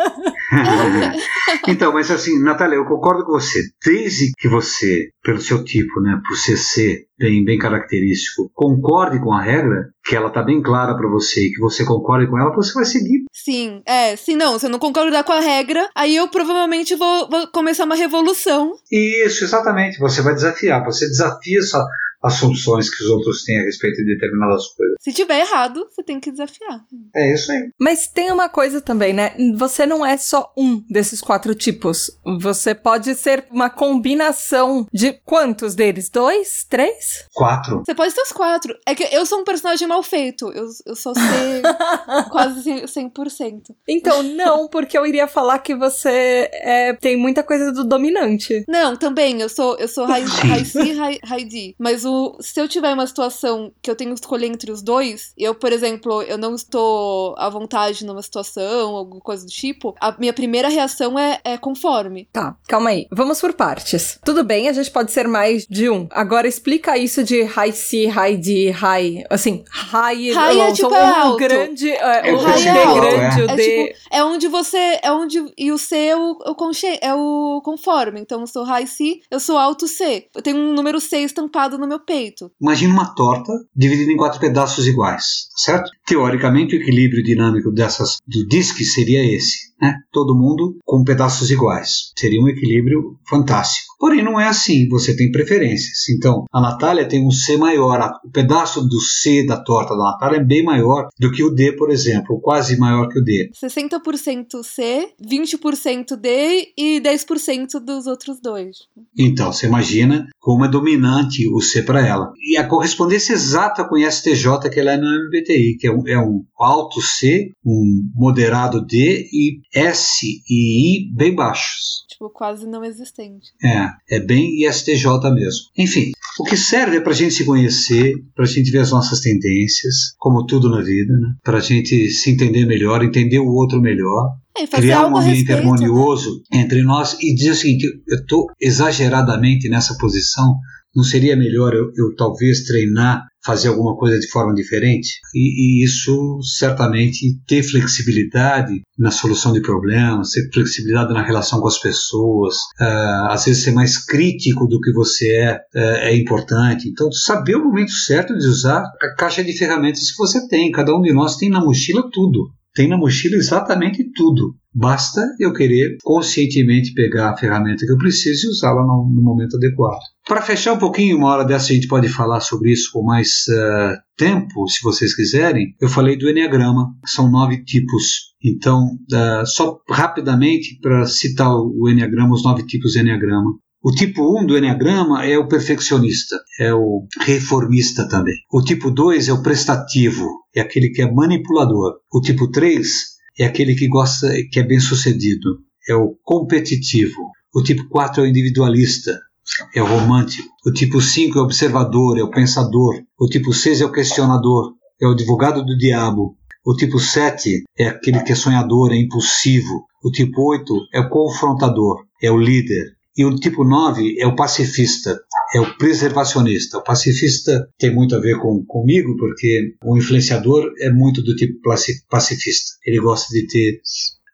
então, mas assim, Natália, eu concordo com você. Desde que você, pelo seu tipo, né, por CC, bem, bem característico, concorde com a regra, que ela tá bem clara para você e que você concorde com ela, você vai seguir. Sim, é, se não, se eu não concordar com a regra, aí eu provavelmente vou, vou começar uma revolução. Isso, exatamente. Você vai desafiar, você desafia sua, assunções que os outros têm a respeito de determinadas coisas. Se tiver errado, você tem que desafiar. É isso aí. Mas tem uma coisa também, né? Você não é só um desses quatro tipos. Você pode ser uma combinação de quantos deles? Dois? Três? Quatro. Você pode ter os quatro. É que eu sou um personagem mal feito. Eu, eu só sei quase 100%. Então, não, porque eu iria falar que você é, tem muita coisa do dominante. Não, também. Eu sou, eu sou Raisi Raidi. Mas o se eu tiver uma situação que eu tenho que escolher entre os dois, eu, por exemplo, eu não estou à vontade numa situação, alguma coisa do tipo, a minha primeira reação é, é conforme. Tá, calma aí. Vamos por partes. Tudo bem, a gente pode ser mais de um. Agora explica isso de high C, high D, high. Assim, high. High é tipo é alto. grande. É, é o high D é alto. grande, é. o É, D. tipo, é onde você. É onde. E o C é o, o, consci, é o conforme. Então eu sou high C, eu sou alto C. Eu tenho um número C estampado no meu peito. Imagina uma torta dividida em quatro pedaços iguais, certo? Teoricamente, o equilíbrio dinâmico dessas do disque seria esse, né? Todo mundo com pedaços iguais. Seria um equilíbrio fantástico. Porém, não é assim, você tem preferências. Então, a Natália tem um C maior, o pedaço do C da torta da Natália é bem maior do que o D, por exemplo, quase maior que o D. 60% C, 20% D e 10% dos outros dois. Então, você imagina como é dominante o C para ela. E a correspondência exata com o STJ que ela é no MBTI, que é um, é um alto C, um moderado D e S e I bem baixos. Tipo, quase não existente. É, é bem ISTJ mesmo. Enfim, o que serve é para a gente se conhecer, para a gente ver as nossas tendências, como tudo na vida, né? para a gente se entender melhor, entender o outro melhor, É, criar um ambiente respeito, né? harmonioso entre nós e dizer o seguinte: eu estou exageradamente nessa posição, não seria melhor eu, eu talvez treinar, fazer alguma coisa de forma diferente? E, e isso certamente ter flexibilidade na solução de problemas, ter flexibilidade na relação com as pessoas, ah, às vezes ser mais crítico do que você é, é é importante. Então, saber o momento certo de usar a caixa de ferramentas que você tem. Cada um de nós tem na mochila tudo tem na mochila exatamente tudo. Basta eu querer conscientemente pegar a ferramenta que eu preciso e usá-la no, no momento adequado. Para fechar um pouquinho, uma hora dessa a gente pode falar sobre isso com mais uh, tempo, se vocês quiserem. Eu falei do Enneagrama, são nove tipos. Então, uh, só rapidamente para citar o Enneagrama, os nove tipos do Enneagrama. O tipo 1 do Enneagrama é o perfeccionista, é o reformista também. O tipo 2 é o prestativo, é aquele que é manipulador. O tipo 3 é aquele que gosta, que é bem sucedido, é o competitivo. O tipo 4 é o individualista, é o romântico. O tipo 5 é o observador, é o pensador. O tipo 6 é o questionador, é o advogado do diabo. O tipo 7 é aquele que é sonhador, é impulsivo. O tipo 8 é o confrontador, é o líder. E o tipo 9 é o pacifista, é o preservacionista. O pacifista tem muito a ver com, comigo, porque o influenciador é muito do tipo pacifista. Ele gosta de ter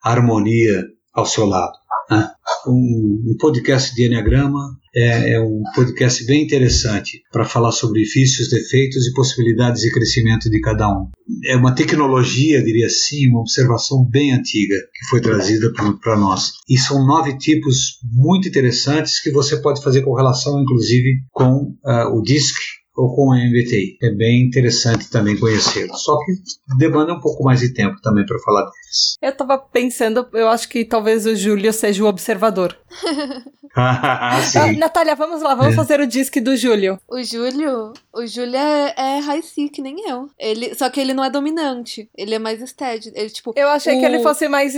harmonia ao seu lado. né? Um, um podcast de Enneagrama é, é um podcast bem interessante para falar sobre vícios, defeitos e possibilidades de crescimento de cada um. É uma tecnologia, diria assim, uma observação bem antiga que foi trazida para nós. E são nove tipos muito interessantes que você pode fazer correlação, inclusive, com ah, o DISC, ou com a MBTI. É bem interessante também conhecê-los. Só que demanda um pouco mais de tempo também para falar deles. Eu tava pensando, eu acho que talvez o Júlio seja o observador. Ah, Ah, sim. Natália, vamos lá, vamos É. fazer o disque do Júlio. O Júlio, o Júlio é, é high que nem eu. Ele, só que ele não é dominante. Ele é mais steady. Ele, tipo, Eu achei que o- ele fosse mais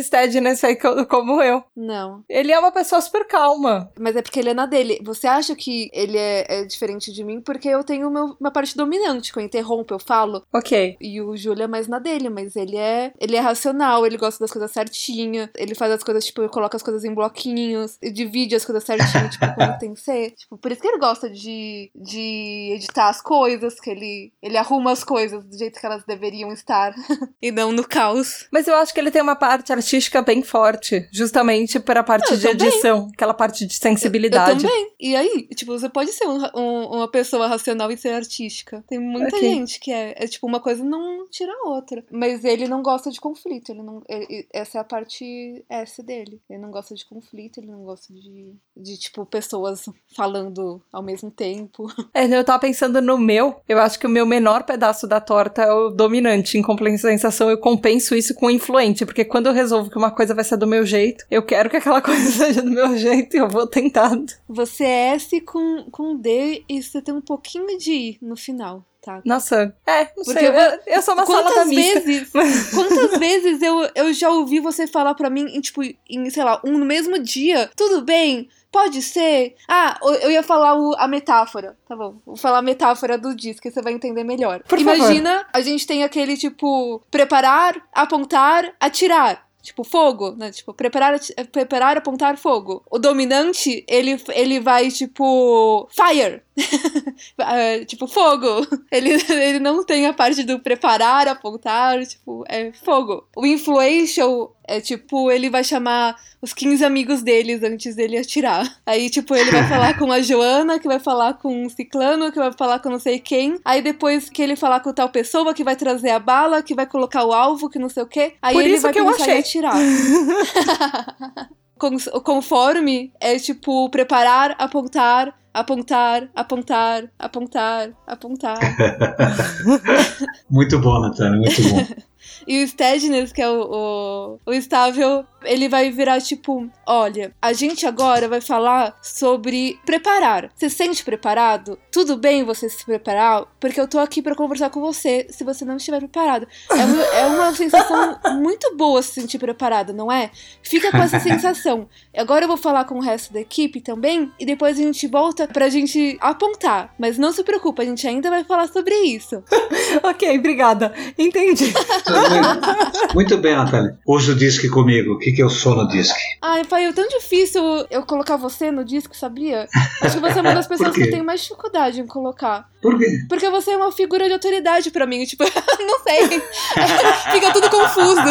aí co- como eu. Não. Ele é uma pessoa super calma. Mas é porque ele é na dele. Você acha que ele é, é diferente de mim porque eu tenho meu, minha parte dominante, que eu interrompo, eu falo. Ok. E o Júlio é mais na dele, mas ele é ele é racional, ele gosta das coisas certinho, ele faz as coisas, tipo, coloca as coisas em bloquinhos, divide as coisas certinho, tipo, como tem que ser. Tipo, por isso que ele gosta de, de editar as coisas, que ele, ele arruma as coisas do jeito que elas deveriam estar, e não no caos. Mas eu acho que ele tem uma parte artística bem forte, justamente para a parte Eu de também. edição, aquela parte de Eu sensibilidade. também. E aí, tipo, você pode ser um- um- uma pessoa racional e ser artística. Tem muita Ok. gente que é, é. tipo, uma coisa não tira a outra. Mas ele não gosta de conflito. Ele não, ele- essa é a parte S dele. Ele não gosta de conflito, ele não gosta de, de tipo, pessoas falando ao mesmo tempo. É, eu tava pensando no meu, eu acho que o meu menor pedaço da torta é o dominante. Em compensação, eu compenso isso com o influente, porque quando eu resolvo que uma coisa vai ser do meu jeito, eu quero que aquela coisa seja do meu jeito e eu vou tentando. Você é S com, com D e você tem um pouquinho de I no final, tá? Nossa, é, não Porque sei, eu, eu- eu sou uma Quantas mista. vezes, quantas vezes eu, eu já ouvi você falar pra mim, em, tipo, em, sei lá, um no mesmo dia, tudo bem, pode ser. Ah, eu- ia falar o- a metáfora, tá bom, vou falar a metáfora do disco, que você vai entender melhor. Por Imagina, a gente tem aquele, tipo, preparar, apontar, atirar. Tipo, fogo, né? Tipo, preparar, preparar, apontar fogo. O dominante, ele, ele vai, tipo, fire. Ah, tipo, fogo. Ele, ele não tem a parte do preparar, apontar, tipo, é fogo. O influential é tipo, ele vai chamar os 15 amigos deles antes dele atirar. Aí, tipo, ele vai falar com a Joana, que vai falar com o Ciclano, que vai falar com não sei quem. Aí depois que ele falar com tal pessoa, que vai trazer a bala, que vai colocar o alvo, que não sei o quê. Aí Por ele isso vai que eu começar achei. a atirar. Conforme é tipo preparar, apontar, apontar, apontar, apontar, apontar. Muito bom, Natália, muito bom. E o steadiness, que é o, o, o estável, ele vai virar tipo: olha, a gente agora vai falar sobre preparar. Você se sente preparado? Tudo bem você se preparar? Porque eu tô aqui pra conversar com você se você não estiver preparado. É, uma- é uma sensação muito boa se sentir preparado, não é? Fica com essa sensação. Agora eu vou falar com o resto da equipe também e depois a gente volta pra gente apontar. Mas não se preocupa, a gente ainda vai falar sobre isso. ok, obrigada. Entendi. Muito bem, Natália. Usa o disque comigo. O que, que eu sou no disque? Ai, pai, é tão difícil eu colocar você no disco, sabia? Acho que você é uma das pessoas que eu tenho mais dificuldade em colocar. Por quê? Porque você é uma figura de autoridade pra mim, tipo, não sei. Fica tudo confuso.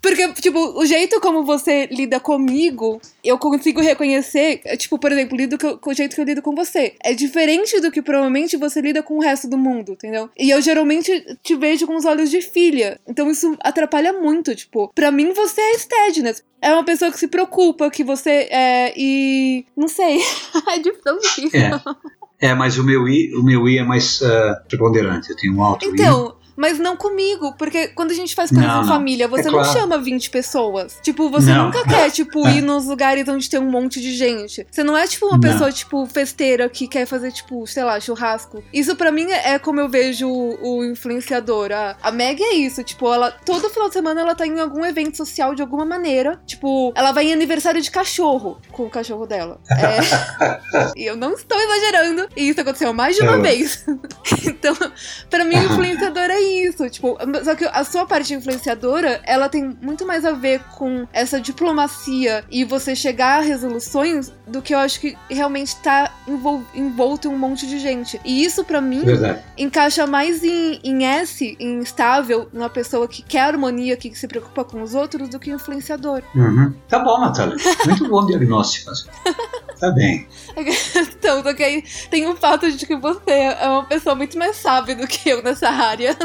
Porque, tipo, o jeito como você lida comigo, eu consigo reconhecer, é, tipo, por exemplo, lido co- com o jeito que eu lido com você. É diferente do que provavelmente você lida com o resto do mundo, entendeu? E eu geralmente te vejo com os olhos de filha. Então isso atrapalha muito, tipo, pra mim você é steadiness. É uma pessoa que se preocupa, que você é. E. Não sei. é tão difícil. É. É, mas o meu I, o meu I é mais ah, preponderante. Eu tenho um alto I. Então, mas não comigo, porque quando a gente faz coisas Não, em não. família, você É não claro. chama 20 pessoas. Tipo, você Não. nunca quer, tipo, ir nos lugares onde tem um monte de gente. Você não é, tipo, uma Não. pessoa, tipo, festeira que quer fazer, tipo, sei lá, churrasco. Isso pra mim é como eu vejo o, o influenciador. A, a Meg é isso, tipo, ela, todo final de semana ela tá em algum evento social de alguma maneira. Tipo, ela vai em aniversário de cachorro com o cachorro dela. É. e eu não estou exagerando. E isso aconteceu mais de uma É. vez. então, pra mim, o influenciador é isso, tipo, só que a sua parte influenciadora, ela tem muito mais a ver com essa diplomacia e você chegar a resoluções do que eu acho que realmente tá envol envolto em um monte de gente. E isso, para mim, Verdade. encaixa mais em, em S, em estável, numa pessoa que quer harmonia, que se preocupa com os outros, do que influenciador. Uhum. Tá bom, Natália. Muito bom diagnóstico. Tá bem. Então, só que aí tem o fato de que você é uma pessoa muito mais sábia do que eu nessa área.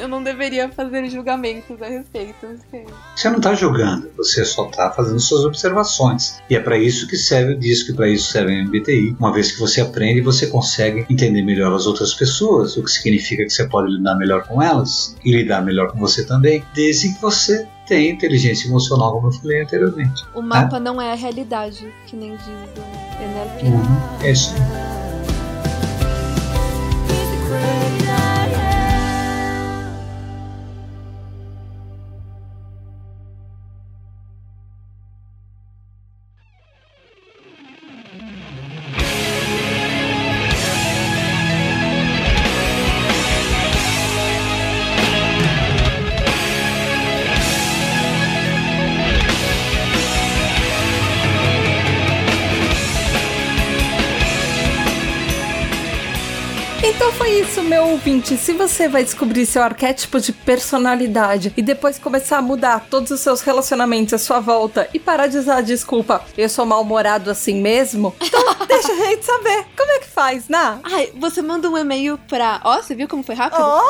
Eu não deveria fazer julgamentos a respeito. assim. Você não está julgando, você só está fazendo suas observações. E é para isso que serve o disco, e para isso serve a MBTI. Uma vez que você aprende, você consegue entender melhor as outras pessoas, o que significa que você pode lidar melhor com elas e lidar melhor com você também, desde que você tenha inteligência emocional, como eu falei anteriormente. O mapa não é a realidade, que nem diz o NLP. Uhum. É isso. Ouvinte. Se você vai descobrir seu arquétipo de personalidade e depois começar a mudar todos os seus relacionamentos à sua volta e parar de usar a desculpa, eu sou mal-humorado assim mesmo, então deixa a gente saber. Como é que faz, Ná? Ai, você manda um e-mail pra. Ó, você viu como foi rápido? Ó,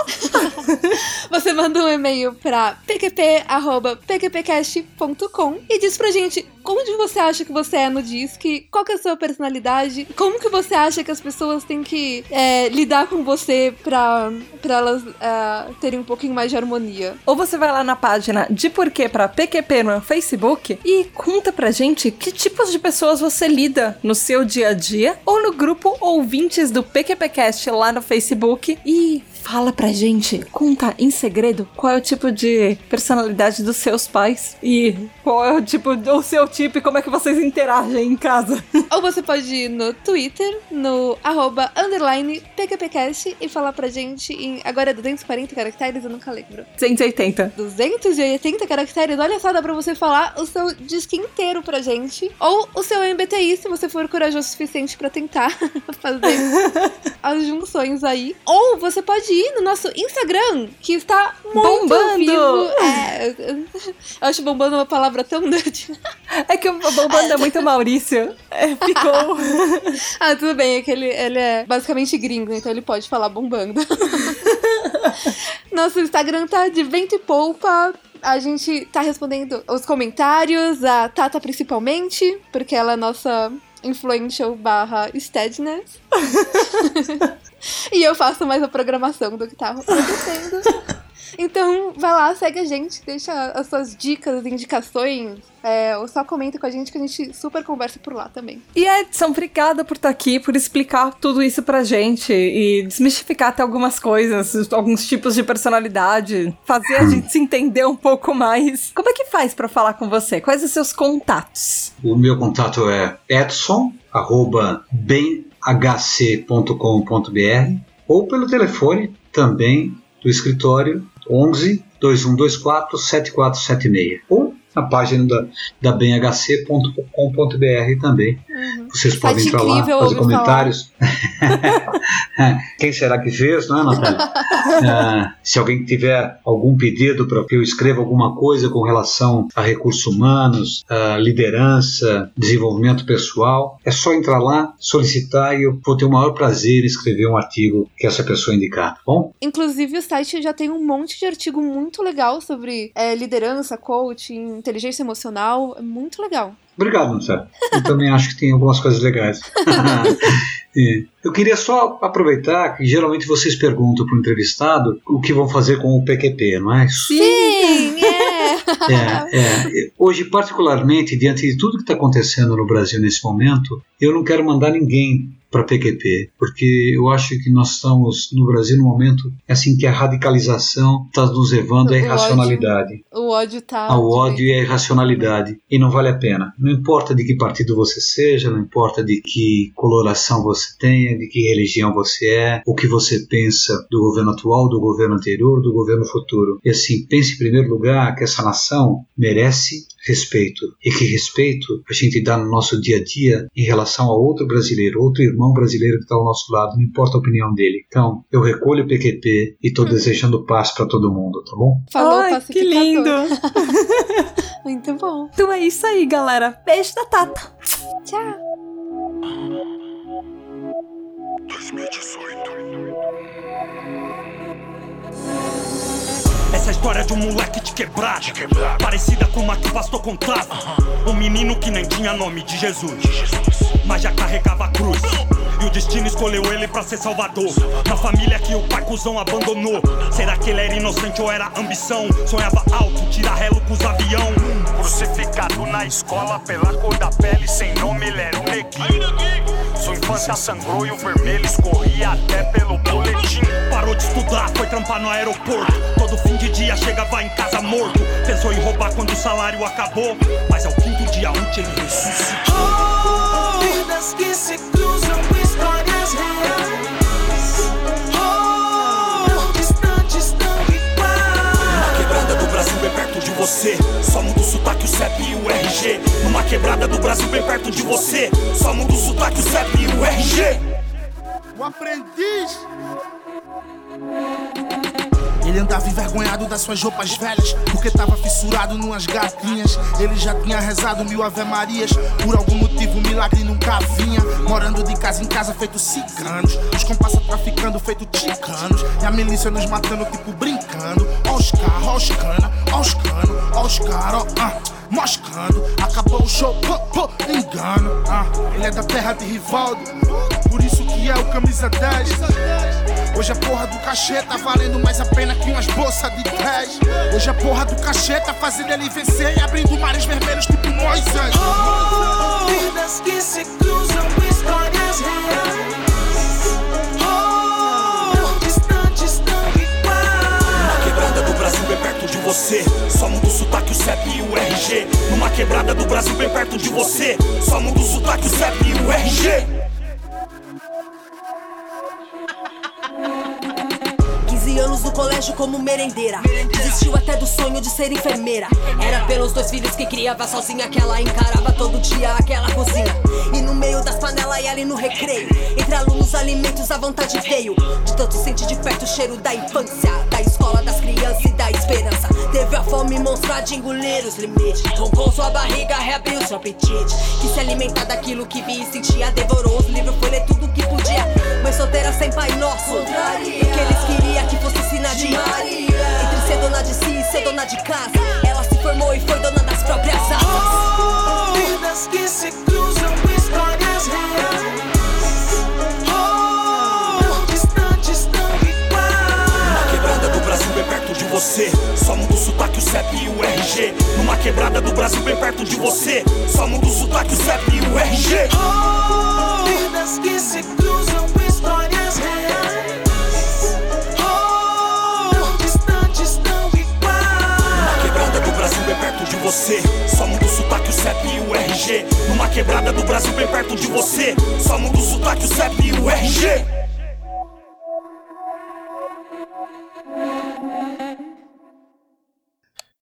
Você manda um e-mail pra pqp.pqpcast.com e diz pra gente onde você acha que você é no Disque, qual que é a sua personalidade, como que você acha que as pessoas têm que é, lidar com você pra, pra elas é, terem um pouquinho mais de harmonia. Ou você vai lá na página de porquê pra PQP no Facebook e conta pra gente que tipos de pessoas você lida no seu dia a dia ou no grupo ouvintes do PQPcast lá no Facebook e fala pra gente, conta em segredo qual é o tipo de personalidade dos seus pais e qual é o tipo do seu tipo e como é que vocês interagem em casa. Ou você pode ir no Twitter, no arroba underline PQPcast e falar pra gente em. Agora é 240 caracteres, eu nunca lembro. 180. 280 caracteres, olha só, dá pra você falar o seu disco inteiro pra gente. Ou o seu MBTI, se você for corajoso o suficiente pra tentar fazer as junções aí. Ou você pode ir no nosso Instagram, que está Bombando! vivo. É, eu acho bombando uma palavra tão nerd. É que o Bombando é muito Maurício. É, ficou. Ah, tudo bem, é que ele, ele é basicamente gringo, então ele pode falar bombando. Nosso Instagram tá de vento e polpa. A gente tá respondendo os comentários, a Tata principalmente, porque ela é nossa influential barra steadiness. e eu faço mais a programação do que tá acontecendo. Então, vai lá, segue a gente, deixa as suas dicas, indicações, é, ou só comenta com a gente que a gente super conversa por lá também. E Edson, obrigada por estar aqui, por explicar tudo isso pra gente e desmistificar até algumas coisas, alguns tipos de personalidade, fazer a gente se entender um pouco mais. Como é que faz pra falar com você? Quais os seus contatos? O meu contato é edson, arroba bemhc.com.br ou pelo telefone também do escritório 11 2124 7476 ou na página da, da bemhc.com.br também. Vocês Site podem entrar lá, fazer comentários. Quem será que fez, não é, Natália? Ah, se alguém tiver algum pedido para que eu escreva alguma coisa com relação a recursos humanos, a liderança, desenvolvimento pessoal, é só entrar lá, solicitar e eu vou ter o maior prazer em escrever um artigo que essa pessoa indicar, tá bom? Inclusive, o site já tem um monte de artigo muito legal sobre é, liderança, coaching, inteligência emocional. É muito legal. Obrigado, Natália. Eu também acho que tem algumas coisas legais. É. Eu queria só aproveitar que geralmente vocês perguntam para o entrevistado o que vão fazer com o PQP, não é? Sim, é! É, é. Hoje, particularmente, diante de tudo que está acontecendo no Brasil nesse momento, eu não quero mandar ninguém para PQP, porque eu acho que nós estamos no Brasil no momento assim que a radicalização está nos levando à O irracionalidade. O ódio tá. Ao ódio de- e à irracionalidade. E não vale a pena. Não importa de que partido você seja, não importa de que coloração você tenha, de que religião você é, o que você pensa do governo atual, do governo anterior, do governo futuro. E assim, pense em primeiro lugar que essa nação merece respeito. E que respeito a gente dá no nosso dia a dia em relação a outro brasileiro, outro irmão brasileiro que está ao nosso lado, não importa a opinião dele. Então, eu recolho o PQP e estou desejando paz para todo mundo, tá bom? Falou Ai, que lindo! Muito bom. então é isso aí, galera. Beijo da Tata. Tchau. 2018. Essa é história de um moleque de quebrar, Parecida com uma que o pastor contava. Um menino que nem tinha nome de Jesus, mas já carregava a cruz. E o destino escolheu ele pra ser salvador. Na família que o pai cuzão abandonou. Será que ele era inocente ou era ambição? Sonhava alto, tirar relo com os avião. Crucificado na escola pela cor da pele, sem nome ele era um neguinho. Sua infância sangrou e o vermelho escorria até pelo boletim. Parou de estudar, foi trampar no aeroporto. Todo fim de dia chegava em casa morto. Pensou em roubar quando o salário acabou. Mas ao quinto dia útil ele ressuscitou. Vidas que se você. Só muda o sotaque, o CEP e o RG. Numa quebrada do Brasil bem perto de você. Só muda o sotaque, o CEP e o RG. O aprendiz. Ele andava envergonhado das suas roupas velhas, porque tava fissurado numas gatinhas. Ele já tinha rezado mil Ave Marias, por algum motivo o milagre nunca vinha. Morando de casa em casa, feito ciganos. Os compassa traficando, feito ticanos. E a milícia nos matando, tipo brincando. Ó os carros, ó os cana, ó os cano, os moscando. Acabou o show, pô, pô, engano. ah. ele é da terra de Rivaldo, por isso que é o camisa 10. Hoje a porra do cachê tá valendo mais a pena que umas bolsas de 10. Hoje a porra do cachê tá fazendo ele vencer e abrindo mares vermelhos tipo Moisés. Vidas que se cruzam, histórias Numa quebrada do Brasil bem perto de você. Só muda o sotaque, o CEP e o RG. Colégio como merendeira. Desistiu até do sonho de ser enfermeira. Era pelos dois filhos que criava sozinha que ela encarava todo dia aquela cozinha. E no meio das panelas e ali no recreio. Entre alunos, alimentos, a vontade veio. De tanto sentir de perto o cheiro da infância. Da escola das crianças e da esperança. Teve a fome monstra de engolir os limites. Roncou sua barriga, reabriu seu apetite. Quis se alimentar daquilo que via e sentia. Devorou os livros, foi ler tudo que podia. Mãe solteira sem pai nosso. Porque eles queriam que Entre ser dona de si e ser dona de casa. Ela se formou e foi dona das próprias asas. Vidas que se cruzam, histórias reais. Oh, distantes tão Numa iguais. quebrada do Brasil bem perto de você. Só muda o sotaque, o CEP e o RG. Numa quebrada do Brasil bem perto de você. Só muda o sotaque, o CEP e o RG. Vidas que se cruzam, bem perto de você. Só muda o sotaque, o CEP e o RG. Numa quebrada do Brasil bem perto de você. Só muda o sotaque, o CEP e o RG.